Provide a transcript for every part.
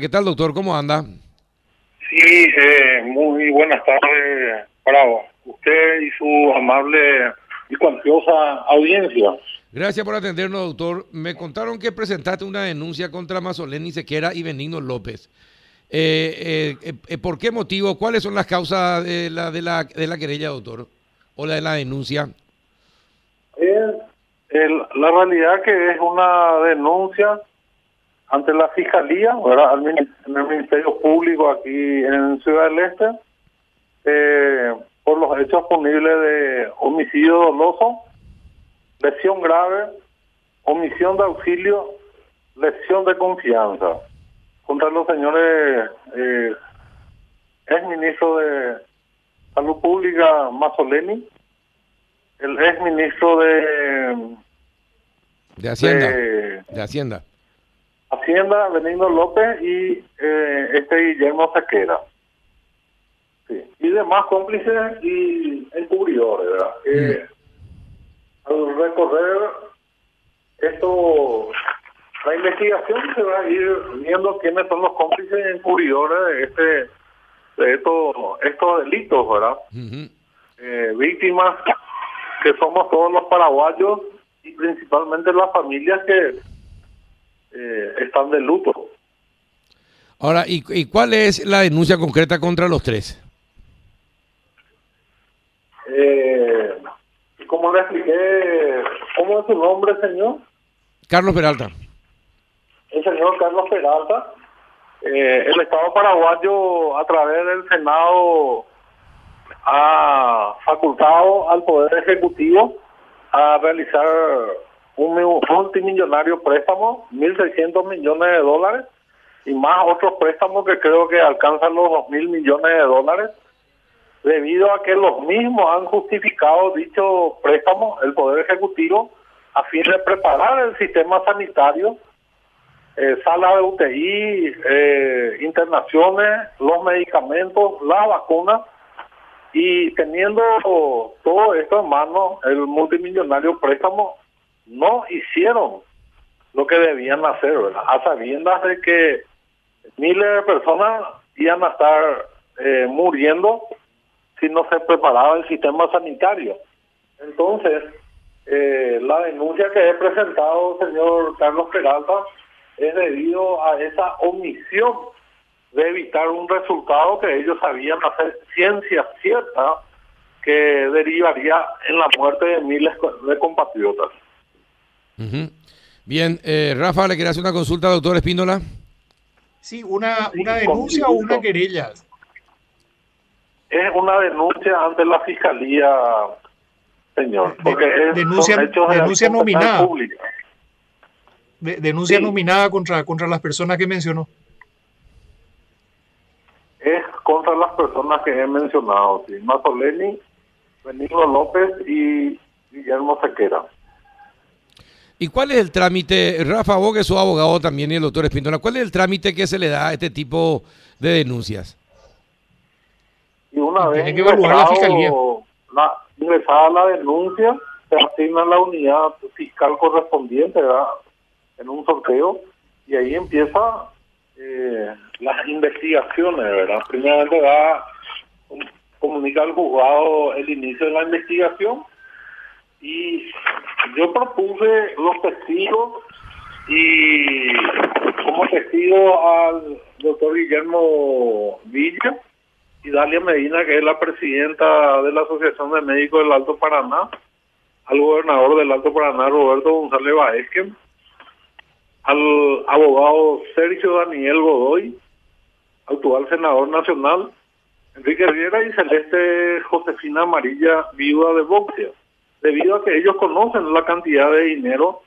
¿Qué tal, doctor? ¿Cómo anda? Sí, eh, muy buenas tardes para usted y su amable y cuantiosa audiencia. Gracias por atendernos, doctor. Me contaron que presentaste una denuncia contra Mazoleni Sequera y Benigno López. Eh, eh, eh, ¿Por qué motivo? ¿Cuáles son las causas de la, de la, de la querella, doctor? ¿O la de la denuncia? El- la realidad que es una denuncia ante la Fiscalía, ¿verdad? Al en el Ministerio Público aquí en Ciudad del Este, eh, por los hechos punibles de homicidio doloso, lesión grave, omisión de auxilio, lesión de confianza contra los señores eh, ex ministro de Salud Pública Mazzoleni, el ex ministro de, De Hacienda. de De Hacienda. Hacienda, Benigno López y eh, este Guillermo Sequera. Sí. Y demás cómplices y encubridores, ¿verdad? Eh, al recorrer esto, la investigación se va a ir viendo quiénes son los cómplices y encubridores de, este, de estos, estos delitos, ¿verdad? Eh, víctimas que somos todos los paraguayos y principalmente las familias que eh, están de luto. Ahora, ¿y, ¿y cuál es la denuncia concreta contra los tres? Eh, como le expliqué, ¿cómo es su nombre, señor? Carlos Peralta. El señor Carlos Peralta. Eh, el Estado paraguayo, a través del Senado, ha facultado al Poder Ejecutivo a realizar un mu- multimillonario préstamo, 1.600 millones de dólares, y más otros préstamos que creo que alcanzan los 2.000 millones de dólares, debido a que los mismos han justificado dicho préstamo, el Poder Ejecutivo, a fin de preparar el sistema sanitario eh, sala de UTI, eh, internaciones, los medicamentos, las vacunas y teniendo todo esto en mano, el multimillonario préstamo no hicieron lo que debían hacer. A sabiendas de que miles de personas iban a estar eh, muriendo si no se preparaba el sistema sanitario. Entonces, eh, la denuncia que he presentado, señor Carlos Peralta, es debido a esa omisión de evitar un resultado que ellos sabían hacer ciencia cierta que derivaría en la muerte de miles de compatriotas. Ujú. Bien, eh, Rafa, ¿le quería hacer una consulta, doctor Espíndola? Sí, una, una denuncia o una querella. Es una denuncia ante la fiscalía, señor, De- porque es, denuncia- hechos denuncia nominada. De- denuncia Sí. nominada contra, contra las personas que mencionó. Es contra las personas que he mencionado, sí, Mazzoleni, Benigno López y Guillermo Sequera. ¿Y cuál es el trámite, Rafa, vos que sos abogado también y el doctor Espíndola, cuál es el trámite que se le da a este tipo de denuncias? Y una vez Tiene que evaluar la fiscalía. la- ingresada la denuncia, se asigna la unidad fiscal correspondiente ¿verdad? en un sorteo y ahí empieza eh, las investigaciones, ¿verdad? Primeramente va comunica al juzgado el inicio de la investigación y yo propuse los testigos y como testigo al doctor Guillermo Villa y Dalia Medina, que es la presidenta de la Asociación de Médicos del Alto Paraná, al gobernador del Alto Paraná, Roberto González Baezque, al abogado Sergio Daniel Godoy, actual senador nacional, Enrique Riera y Celeste Josefina Amarilla, viuda de Boxia, debido a que ellos conocen la cantidad de dinero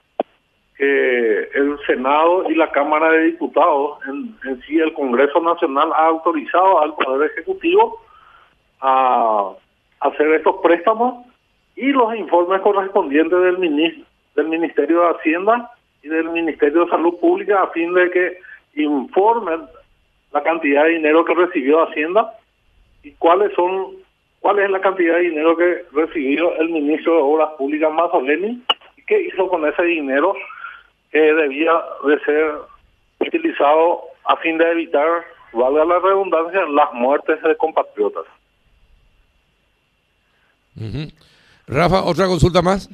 que el Senado y la Cámara de Diputados, en, sí el Congreso Nacional, ha autorizado al Poder Ejecutivo a hacer estos préstamos y los informes correspondientes del, minis- del Ministerio de Hacienda y del Ministerio de Salud Pública a fin de que informen la cantidad de dinero que recibió Hacienda y cuáles son cuál es la cantidad de dinero que recibió el ministro de Obras Públicas Mazzoleni qué hizo con ese dinero que debía de ser utilizado a fin de evitar, valga la redundancia, las muertes de compatriotas. Rafa, ¿otra consulta más?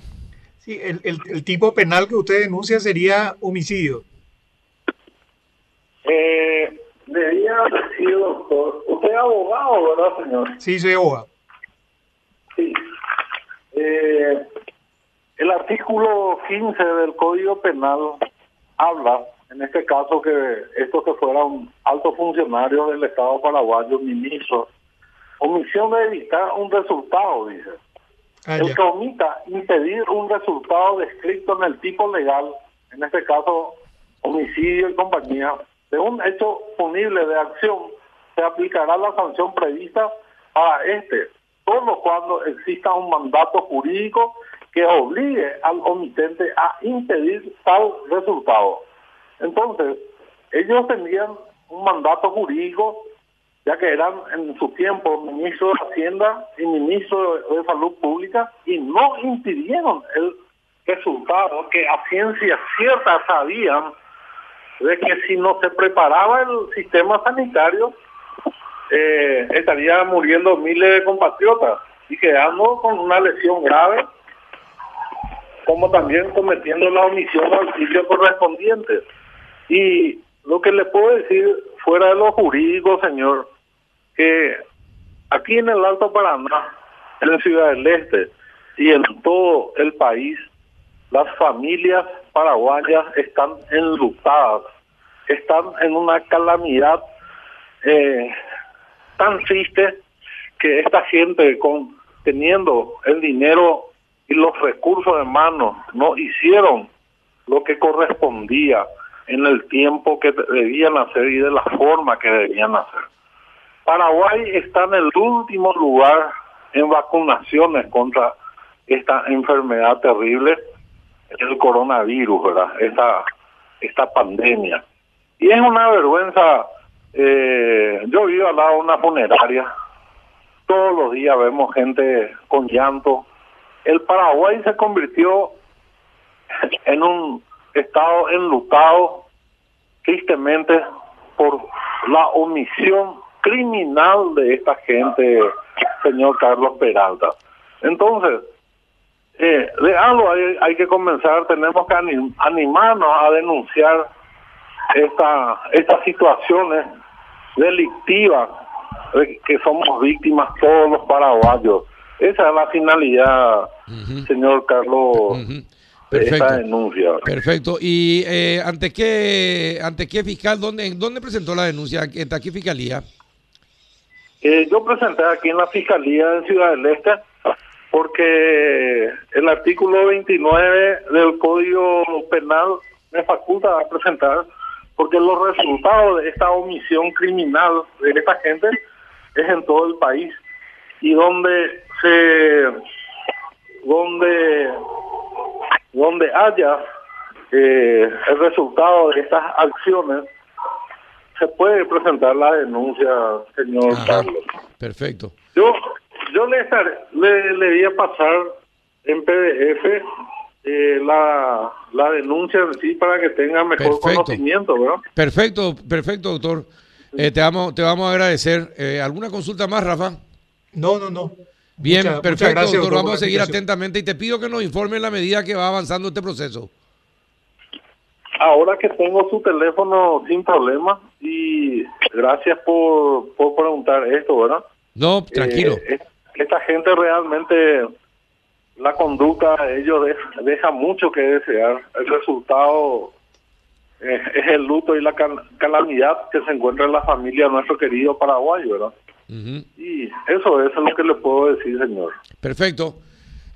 Sí, el, el- el tipo penal que usted denuncia sería homicidio. Eh, debía decir, doctor, usted es abogado, ¿verdad, señor? Sí, soy abogado. Eh, el artículo 15 del Código Penal habla, en este caso, que esto se fuera un alto funcionario del Estado paraguayo, ministro, omisión de evitar un resultado, dice. Ah, El que omita impedir un resultado descrito en el tipo legal, en este caso homicidio y compañía, de un hecho punible de acción, se aplicará la sanción prevista para este, solo cuando exista un mandato jurídico que obligue al omitente a impedir tal resultado. Entonces, ellos tenían un mandato jurídico ya que eran en su tiempo ministro de Hacienda y ministro de, Salud Pública y no impidieron el resultado que a ciencia cierta sabían de que si no se preparaba el sistema sanitario eh, estaría muriendo miles de compatriotas y quedando con una lesión grave como también cometiendo la omisión de auxilio correspondiente. Y lo que le puedo decir fuera de lo jurídico, señor, que aquí en el Alto Paraná, en Ciudad del Este y en todo el país, las familias paraguayas están enlutadas, están en una calamidad eh, tan triste que esta gente con teniendo el dinero y los recursos en mano no hicieron lo que correspondía en el tiempo que debían hacer y de la forma que debían hacer. Paraguay está en el último lugar en vacunaciones contra esta enfermedad terrible, el coronavirus, ¿verdad? Esta, esta pandemia. Y es una vergüenza. Eh, yo vivo al lado de una funeraria. Todos los días vemos gente con llanto. El Paraguay se convirtió en un estado enlutado, tristemente, por la omisión criminal de esta gente, señor Carlos Peralta. Entonces, eh, de algo hay, hay que comenzar, tenemos que anim- animarnos a denunciar esta, estas situaciones delictivas de que somos víctimas todos los paraguayos. Esa es la finalidad, señor Carlos, de esta Perfecto. denuncia. Perfecto. ¿Y eh, ante qué ante qué fiscal, dónde, dónde presentó la denuncia? ¿Ante qué fiscalía? Eh, yo presenté aquí en la Fiscalía de Ciudad del Este porque el artículo 29 del Código Penal me faculta a presentar porque los resultados de esta omisión criminal de esta gente es en todo el país y donde se donde donde haya eh, el resultado de estas acciones se puede presentar la denuncia, señor Ajá. Carlos. Perfecto. Yo, yo le, estar- le, le voy a pasar en PDF eh, la, la denuncia en sí para que tenga mejor Perfecto. conocimiento, ¿verdad? Perfecto, perfecto, doctor. Eh, te, vamos, te vamos a agradecer. Eh, ¿Alguna consulta más, Rafa? No, no, no. Bien, Muchas- muchas perfecto, gracias, doctor. Vamos a seguir atentamente y te pido que nos informe en la medida que va avanzando este proceso. Ahora que tengo su teléfono sin problema y gracias por, por preguntar esto, ¿verdad? No, tranquilo. Eh, es- esta gente realmente, la conducta de ellos de- deja mucho que desear. El resultado eh, es el luto y la cal- calamidad que se encuentra en la familia de nuestro querido paraguayo, ¿verdad? Y eso es lo que le puedo decir, señor. Perfecto.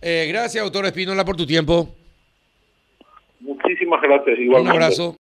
Eh, gracias, doctor Espínola, por tu tiempo. Muchísimas gracias. Un Igualmente. abrazo.